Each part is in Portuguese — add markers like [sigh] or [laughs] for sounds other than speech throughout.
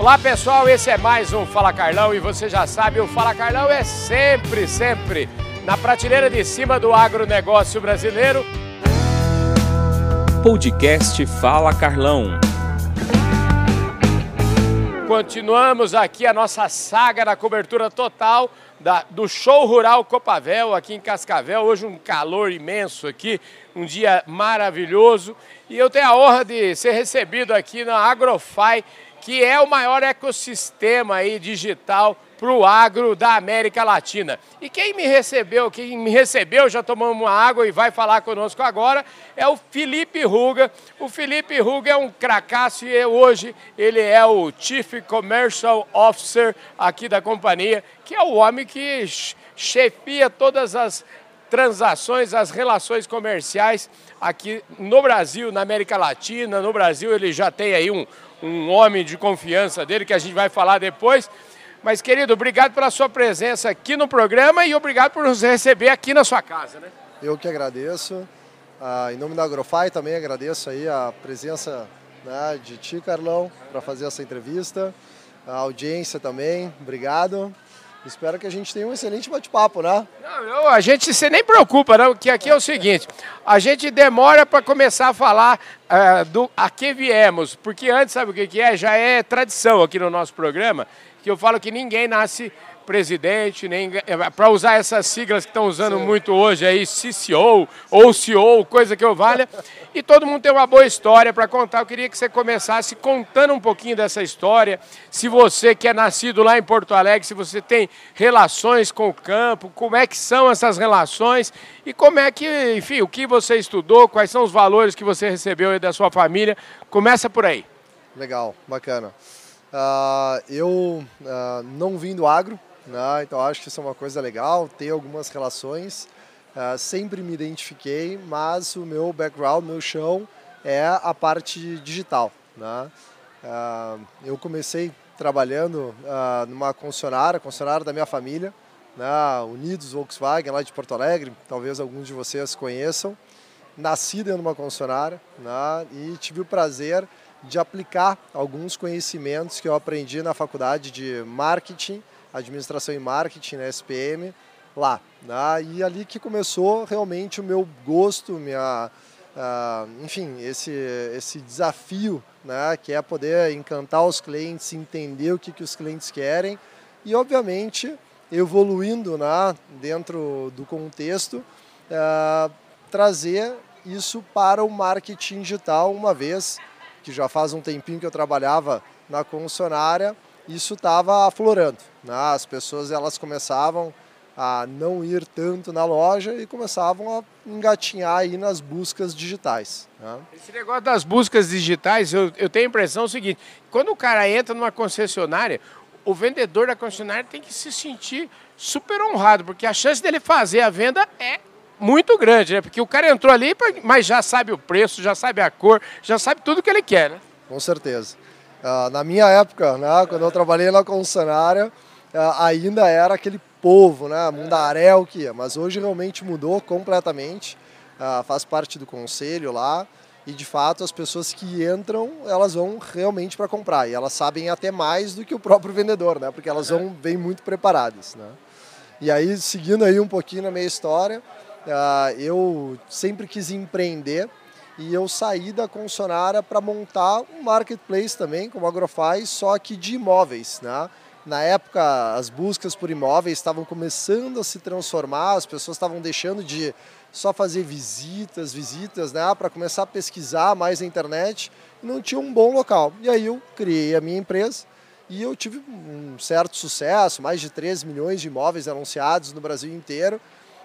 Olá pessoal, esse é mais um Fala Carlão e você já sabe, o Fala Carlão é sempre, sempre na prateleira de cima do agronegócio brasileiro. Podcast Fala Carlão. Continuamos aqui a nossa saga na cobertura total da, do Show Rural Copavel aqui em Cascavel. Hoje um calor imenso aqui, um dia maravilhoso. E eu tenho a honra de ser recebido aqui na Agrofy, que é o maior ecossistema aí digital para o agro da América Latina. E quem me recebeu, quem me recebeu, já tomamos uma água e vai falar conosco agora, é o Felipe Ruga. O Felipe Ruga é um cracaço e hoje ele é o Chief Commercial Officer aqui da companhia, que é o homem que chefia todas as transações, as relações comerciais aqui no Brasil, na América Latina. No Brasil ele já tem aí um, um homem de confiança dele, que a gente vai falar depois. Mas, querido, obrigado pela sua presença aqui no programa e obrigado por nos receber aqui na sua casa, né? Eu que agradeço. Ah, em nome da Agrofy também agradeço aí a presença né, de ti, Carlão, para fazer essa entrevista. A audiência também, obrigado. Espero que a gente tenha um excelente bate-papo, né? Não, eu, a gente se nem preocupa, não, que aqui é o seguinte: a gente demora para começar a falar uh, do a que viemos, porque antes, sabe o que, que é? Já é tradição aqui no nosso programa que eu falo que ninguém nasce presidente, nem é, para usar essas siglas que estão usando Sim. muito hoje aí, CCO ou CEO, coisa que eu valha. E todo mundo tem uma boa história para contar. Eu queria que você começasse contando um pouquinho dessa história. Se você que é nascido lá em Porto Alegre, se você tem relações com o campo, como é que são essas relações e como é que, enfim, o que você estudou, quais são os valores que você recebeu da sua família. Começa por aí. Legal, bacana. Uh, eu uh, não vim do agro, né, então acho que isso é uma coisa legal, ter algumas relações. Uh, sempre me identifiquei, mas o meu background, meu chão é a parte digital. Né? eu comecei trabalhando numa concessionária, concessionária da minha família, né, Unidos Volkswagen, lá de Porto Alegre, talvez alguns de vocês conheçam. Nasci dentro de uma concessionária né, e tive o prazer de aplicar alguns conhecimentos que eu aprendi na faculdade de marketing, administração e marketing na SPM, lá. Né? E ali que começou realmente o meu gosto, minha, uh, enfim, esse, esse desafio, né? que é poder encantar os clientes, entender o que, que os clientes querem e, obviamente, evoluindo né? dentro do contexto, uh, trazer isso para o marketing digital, uma vez que já faz um tempinho que eu trabalhava na concessionária, isso estava aflorando. Né? As pessoas elas começavam a não ir tanto na loja e começavam a engatinhar aí nas buscas digitais. Né? Esse negócio das buscas digitais, eu, eu tenho a impressão o seguinte, quando o cara entra numa concessionária, o vendedor da concessionária tem que se sentir super honrado, porque a chance dele fazer a venda é muito grande, né? Porque o cara entrou ali, mas já sabe o preço, já sabe a cor, já sabe tudo que ele quer, né? Com certeza. Uh, na minha época, né, quando eu trabalhei na concessionária, uh, ainda era aquele povo, né, mundaréu que ia, mas hoje realmente mudou completamente, uh, faz parte do conselho lá, e de fato as pessoas que entram, elas vão realmente para comprar, e elas sabem até mais do que o próprio vendedor, né, porque elas vão bem muito preparadas, né. E aí, seguindo aí um pouquinho na minha história, eu sempre quis empreender e eu saí da concessionária para montar um marketplace também, como a Agrofy, só que de imóveis. Né? Na época, as buscas por imóveis estavam começando a se transformar, as pessoas estavam deixando de só fazer visitas, visitas, né, para começar a pesquisar mais na internet, e não tinha um bom local. E aí eu criei a minha empresa e eu tive um certo sucesso, mais de 3 milhões de imóveis anunciados no Brasil inteiro,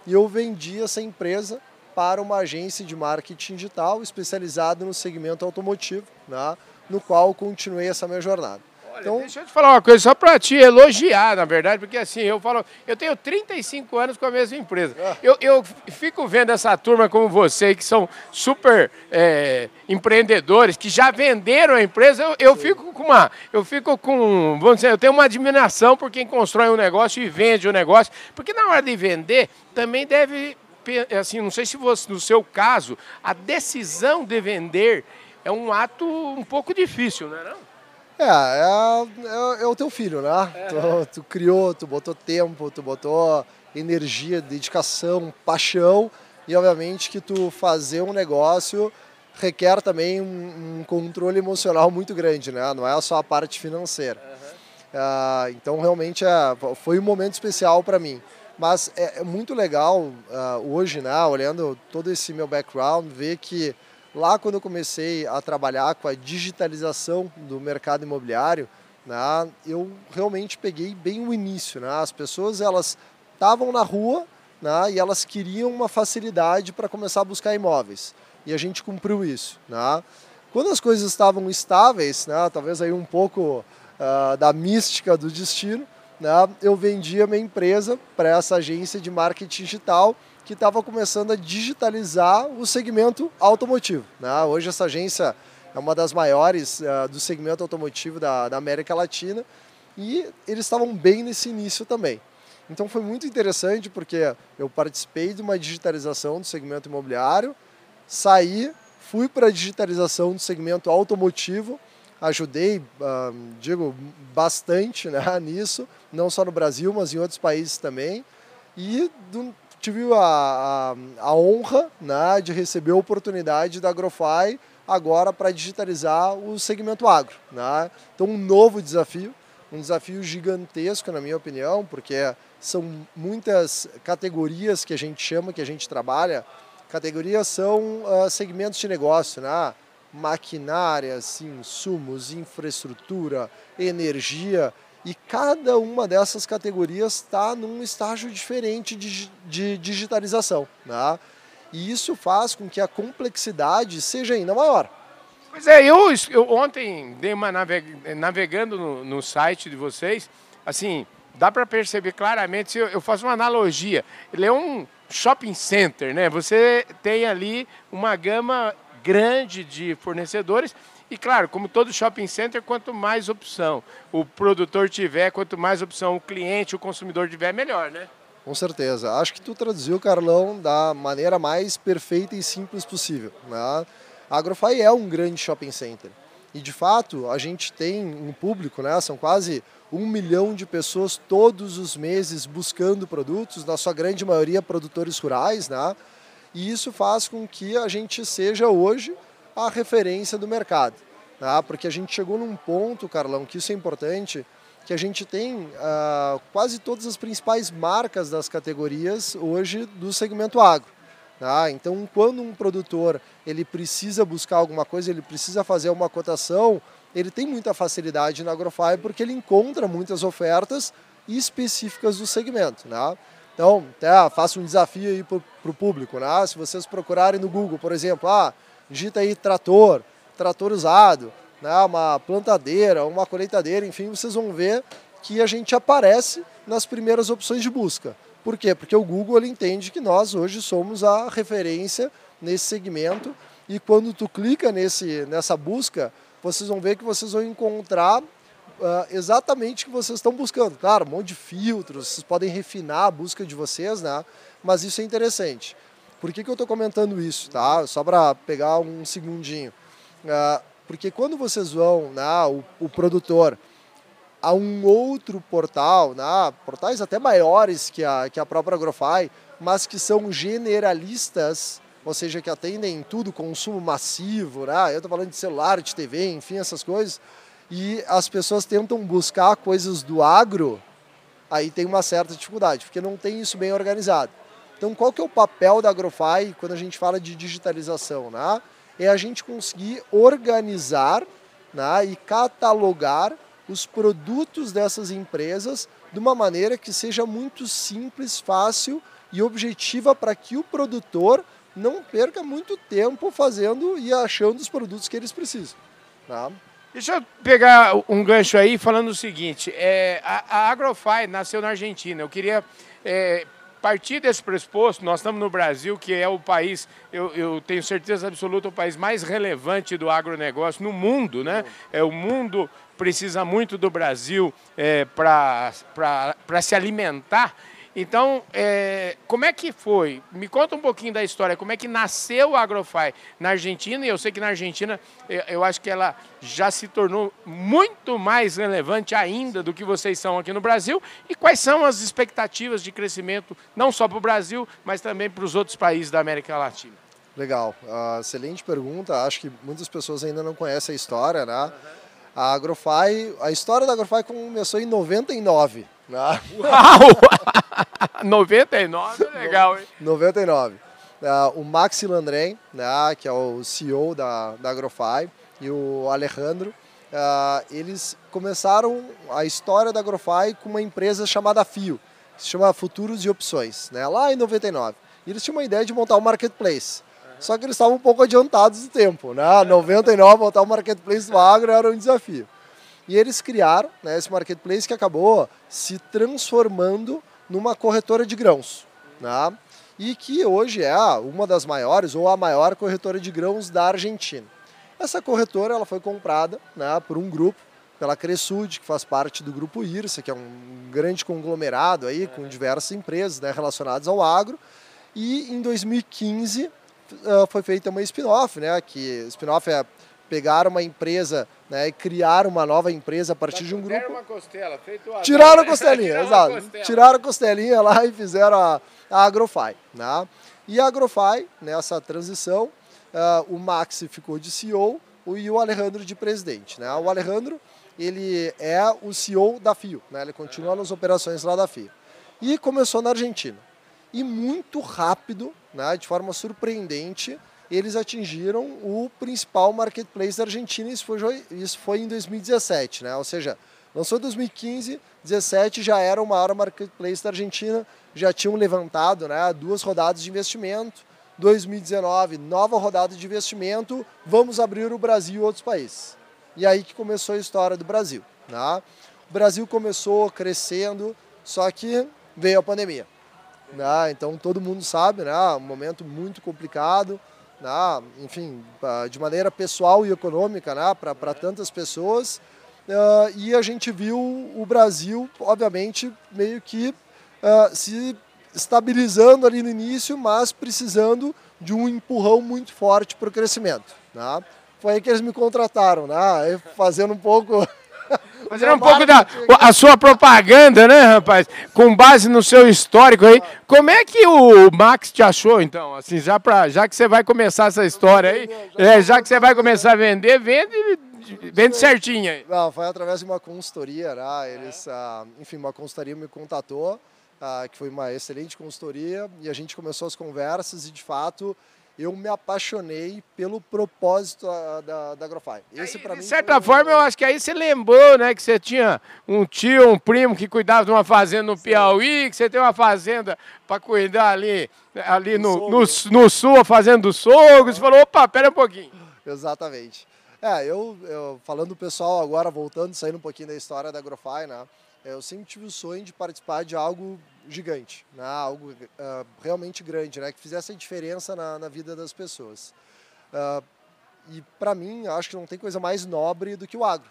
e eu vendi essa empresa para uma agência de marketing digital especializada no segmento automotivo, né, no qual continuei essa minha jornada. Olha, então, deixa eu te falar uma coisa, só para te elogiar, na verdade, porque assim, eu falo, eu tenho 35 anos com a mesma empresa. Ah. Eu, eu fico vendo essa turma como você, que são super é, empreendedores, que já venderam a empresa, eu, eu fico com uma. Eu fico com. Vamos dizer, eu tenho uma admiração por quem constrói um negócio e vende o um negócio. Porque na hora de vender, também deve. Assim, não sei se você, no seu caso, a decisão de vender é um ato um pouco difícil, não é? Não? É, é, é, é o teu filho, né? É. Tu, tu, criou, tu botou tempo, tu botou energia, dedicação, paixão e obviamente que tu fazer um negócio requer também um, um controle emocional muito grande, né? Não é só a parte financeira. Uhum. Uh, então realmente é, foi um momento especial para mim. Mas é, é muito legal uh, hoje, né? Olhando todo esse meu background, ver que Lá quando eu comecei a trabalhar com a digitalização do mercado imobiliário, né, eu realmente peguei bem o início. Né? As pessoas elas estavam na rua né, e elas queriam uma facilidade para começar a buscar imóveis. E a gente cumpriu isso. Né? Quando as coisas estavam estáveis, né, talvez aí um pouco uh, da mística do destino, né, eu vendia minha empresa para essa agência de marketing digital que estava começando a digitalizar o segmento automotivo. Né? Hoje essa agência é uma das maiores uh, do segmento automotivo da, da América Latina e eles estavam bem nesse início também. Então foi muito interessante porque eu participei de uma digitalização do segmento imobiliário, saí, fui para a digitalização do segmento automotivo, ajudei, uh, digo, bastante né, [laughs] nisso, não só no Brasil, mas em outros países também. E tive a, a, a honra né, de receber a oportunidade da Agrofy agora para digitalizar o segmento agro. Né? Então, um novo desafio, um desafio gigantesco, na minha opinião, porque são muitas categorias que a gente chama, que a gente trabalha. Categorias são uh, segmentos de negócio, né? Maquinárias, insumos, infraestrutura, energia. E cada uma dessas categorias está num estágio diferente de, de digitalização. Né? E isso faz com que a complexidade seja ainda maior. Pois é, eu, eu ontem dei uma navegando no, no, site de vocês, assim, dá para perceber claramente, eu, eu faço uma analogia, ele é um shopping center, né? Você tem ali uma gama grande de fornecedores e claro, como todo shopping center, quanto mais opção o produtor tiver, quanto mais opção o cliente, o consumidor tiver, melhor, né? Com certeza. Acho que tu traduziu, Carlão, da maneira mais perfeita e simples possível. Né? A Agrofy é um grande shopping center. E de fato, a gente tem um público, né? são quase um milhão de pessoas todos os meses buscando produtos, na sua grande maioria produtores rurais, né? E isso faz com que a gente seja hoje a referência do mercado. Tá? Porque a gente chegou num ponto, Carlão, que isso é importante, que a gente tem uh, quase todas as principais marcas das categorias hoje do segmento agro. Tá? Então, quando um produtor ele precisa buscar alguma coisa, ele precisa fazer uma cotação, ele tem muita facilidade na Agrofy porque ele encontra muitas ofertas específicas do segmento. Né? Então, até faço um desafio aí para o público. Né? Se vocês procurarem no Google, por exemplo, ah, digita aí trator, trator usado, né, uma plantadeira, uma colheitadeira, enfim, vocês vão ver que a gente aparece nas primeiras opções de busca. Por quê? Porque o Google ele entende que nós hoje somos a referência nesse segmento e quando tu clica nesse, nessa busca, vocês vão ver que vocês vão encontrar uh, exatamente o que vocês estão buscando. Claro, um monte de filtros, vocês podem refinar a busca de vocês, né? mas isso é interessante. Por que, que eu estou comentando isso? Tá? Só para pegar um segundinho. Uh, porque quando vocês vão, né, o, o produtor, a um outro portal, né, portais até maiores que a, que a própria Agrofy, mas que são generalistas, ou seja, que atendem tudo, consumo massivo, né? eu estou falando de celular, de TV, enfim, essas coisas, e as pessoas tentam buscar coisas do agro, aí tem uma certa dificuldade, porque não tem isso bem organizado. Então, qual que é o papel da Agrofy quando a gente fala de digitalização? Né? É a gente conseguir organizar né, e catalogar os produtos dessas empresas de uma maneira que seja muito simples, fácil e objetiva para que o produtor não perca muito tempo fazendo e achando os produtos que eles precisam. Tá? Deixa eu pegar um gancho aí falando o seguinte: é, a, a Agrofy nasceu na Argentina. Eu queria é, partir desse pressuposto, nós estamos no Brasil, que é o país, eu, eu, tenho certeza absoluta, o país mais relevante do agronegócio no mundo, né? É, o mundo precisa muito do Brasil é, para se alimentar. Então, é, como é que foi? Me conta um pouquinho da história, como é que nasceu o Agrofy na Argentina, e eu sei que na Argentina, eu, eu acho que ela já se tornou muito mais relevante ainda do que vocês são aqui no Brasil, e quais são as expectativas de crescimento, não só para o Brasil, mas também para os outros países da América Latina? Legal, uh, excelente pergunta, acho que muitas pessoas ainda não conhecem a história, né? Uhum. A Agrofy, a história da Agrofy começou em 99. Né? Uau! [laughs] 99 é legal, hein? 99. Uh, o Maxi Landren, né, que é o CEO da, da Agrofy, e o Alejandro, uh, eles começaram a história da Agrofy com uma empresa chamada Fio, que se chama Futuros e Opções, né, lá em 99. E eles tinham uma ideia de montar um marketplace. Só que eles estavam um pouco adiantados do tempo, né? 99, montar o marketplace do agro era um desafio. E eles criaram né, esse marketplace que acabou se transformando numa corretora de grãos. Né? E que hoje é uma das maiores ou a maior corretora de grãos da Argentina. Essa corretora ela foi comprada né, por um grupo, pela Cresud, que faz parte do grupo IRSA, que é um grande conglomerado aí com diversas empresas né, relacionadas ao agro. E em 2015 uh, foi feita uma spin-off, né? Que spin-off é pegar uma empresa né, e criar uma nova empresa a partir de um grupo. Uma costela, feito a tiraram a [laughs] costelinha, exato. Costela. Tiraram a costelinha lá e fizeram a, a Agrofy. Né? E a Agrofy, nessa transição, uh, o Maxi ficou de CEO e o Alejandro de presidente. Né? O Alejandro ele é o CEO da FIO, né? ele continua nas operações lá da FIO. E começou na Argentina e muito rápido, né, de forma surpreendente, eles atingiram o principal marketplace da Argentina, isso foi, isso foi em 2017, né? ou seja, lançou em 2015, 2017 já era o maior marketplace da Argentina, já tinham levantado né, duas rodadas de investimento, 2019, nova rodada de investimento, vamos abrir o Brasil e outros países. E aí que começou a história do Brasil. Né? O Brasil começou crescendo, só que veio a pandemia. Né? Então todo mundo sabe, né? um momento muito complicado, né? enfim, de maneira pessoal e econômica né? para tantas pessoas. Uh, e a gente viu o Brasil, obviamente, meio que uh, se estabilizando ali no início, mas precisando de um empurrão muito forte para o crescimento. Né? Foi aí que eles me contrataram, né? fazendo um pouco [laughs] Fazendo um pouco da a sua propaganda, né, rapaz? Com base no seu histórico aí. Como é que o Max te achou, então? Assim, já, pra, já que você vai começar essa história aí, é, já que você vai começar a vender, vende, vende certinho aí. Não, foi através de uma consultoria, né? Eles, ah, enfim, uma consultoria me contatou, ah, que foi uma excelente consultoria, e a gente começou as conversas e, de fato, eu me apaixonei pelo propósito ah, da, da Agrofy. Esse, aí, de certa forma, eu acho que aí você lembrou, né, que você tinha um tio, um primo que cuidava de uma fazenda no Sim. Piauí, que você tem uma fazenda para cuidar ali, ali no, no, no, sul, a fazenda dos sogros. Você falou, opa, pera um pouquinho. Exatamente. É, eu, eu falando do pessoal agora, voltando, saindo um pouquinho da história da Agrofy, né, eu sempre tive o sonho de participar de algo gigante, né? algo uh, realmente grande, né? que fizesse a diferença na, na vida das pessoas. Uh, e para mim, acho que não tem coisa mais nobre do que o agro.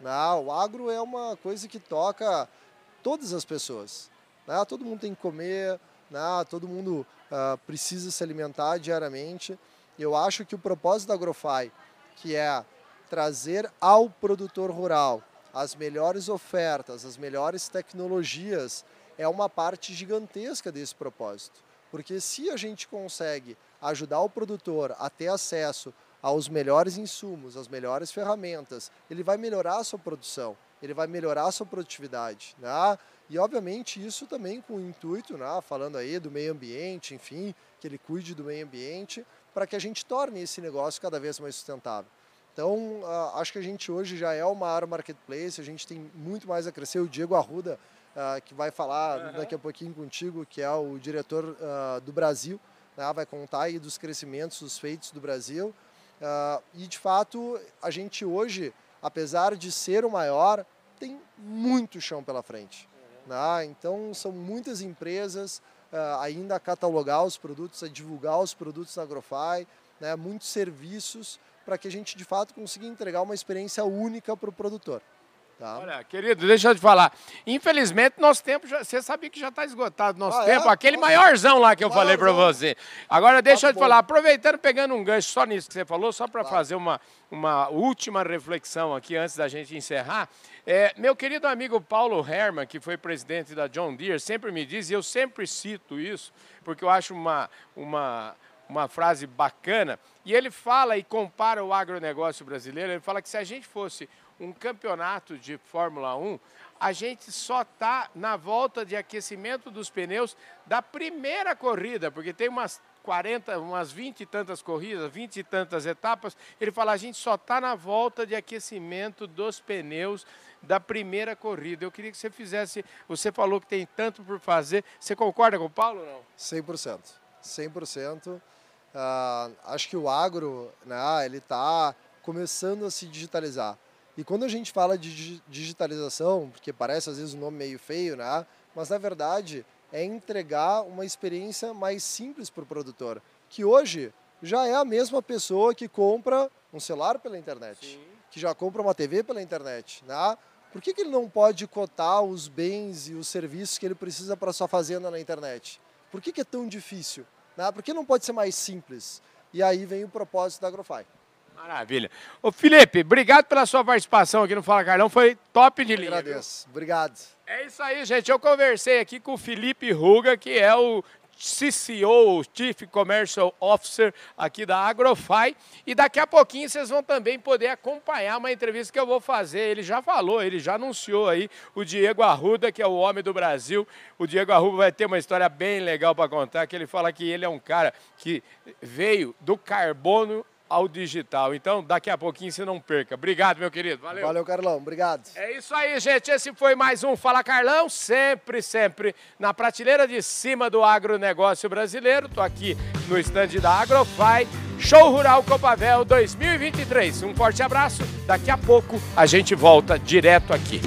Né? O agro é uma coisa que toca todas as pessoas. Né? Todo mundo tem que comer, né? todo mundo uh, precisa se alimentar diariamente. Eu acho que o propósito da Agrofy, que é trazer ao produtor rural as melhores ofertas, as melhores tecnologias é uma parte gigantesca desse propósito. Porque se a gente consegue ajudar o produtor a ter acesso aos melhores insumos, às melhores ferramentas, ele vai melhorar a sua produção, ele vai melhorar a sua produtividade. Né? E, obviamente, isso também com o intuito, né? falando aí do meio ambiente, enfim, que ele cuide do meio ambiente, para que a gente torne esse negócio cada vez mais sustentável. Então, acho que a gente hoje já é o maior marketplace, a gente tem muito mais a crescer. O Diego Arruda uh, que vai falar uhum. daqui a pouquinho contigo, que é o diretor uh, do Brasil, né, vai contar aí dos crescimentos, dos feitos do Brasil. Uh, e de fato, a gente hoje, apesar de ser o maior, tem muito chão pela frente. Uhum. Né? Então, são muitas empresas ainda a catalogar os produtos, a divulgar os produtos da Agrofy, né? muitos serviços para que a gente de fato consiga entregar uma experiência única para o produtor. Tá? Olha, querido, deixa eu te falar. Infelizmente, nosso tempo, já, você sabia que já está esgotado nosso Ah, tempo. é? Aquele Nossa. maiorzão lá que eu falei para Maiorzão. você. Agora, deixa eu te bom. falar, aproveitando, pegando um gancho só nisso que você falou, só para fazer uma, uma última reflexão aqui antes da gente encerrar. É, meu querido amigo Paulo Herman, que foi presidente da John Deere, sempre me diz, e eu sempre cito isso, porque eu acho uma, uma, uma frase bacana, e ele fala e compara o agronegócio brasileiro, ele fala que se a gente fosse um campeonato de Fórmula 1, a gente só está na volta de aquecimento dos pneus da primeira corrida, porque tem umas 40, umas 20 e tantas corridas, 20 e tantas etapas. Ele fala, a gente só está na volta de aquecimento dos pneus da primeira corrida. Eu queria que você fizesse, você falou que tem tanto por fazer. Você concorda com o Paulo ou não? 100%. 100%. Ah, acho que o agro, né, ele está começando a se digitalizar. E quando a gente fala de digi- digitalização, porque parece às vezes um nome meio feio, né, mas na verdade é entregar uma experiência mais simples para o produtor, que hoje já é a mesma pessoa que compra um celular pela internet, que já compra uma TV pela internet, né? Por que, que ele não pode cotar os bens e os serviços que ele precisa para sua fazenda na internet? Por que, que é tão difícil? Né? Por que não pode ser mais simples? E aí vem o propósito da Agrofy. Maravilha. Ô Felipe, obrigado pela sua participação aqui no Fala Carlão, foi top de linha. viu? Agradeço. Obrigado. É isso aí, gente. Eu conversei aqui com o Felipe Ruga, que é o CCO, Chief Commercial Officer aqui da Agrofy. E daqui a pouquinho vocês vão também poder acompanhar uma entrevista que eu vou fazer. Ele já falou, ele já anunciou aí o Diego Arruda, que é o homem do Brasil. O Diego Arruda vai ter uma história bem legal para contar, que ele fala que ele é um cara que veio do carbono ao digital. Então, daqui a pouquinho você não perca. Obrigado, meu querido. Valeu. Valeu, Carlão. Obrigado. É isso aí, gente. Esse foi mais um Fala Carlão, sempre, sempre na prateleira de cima do agronegócio brasileiro. Tô aqui no estande da Agrofy, Show Rural Copavel 2023. Um forte abraço. Daqui a pouco a gente volta direto aqui.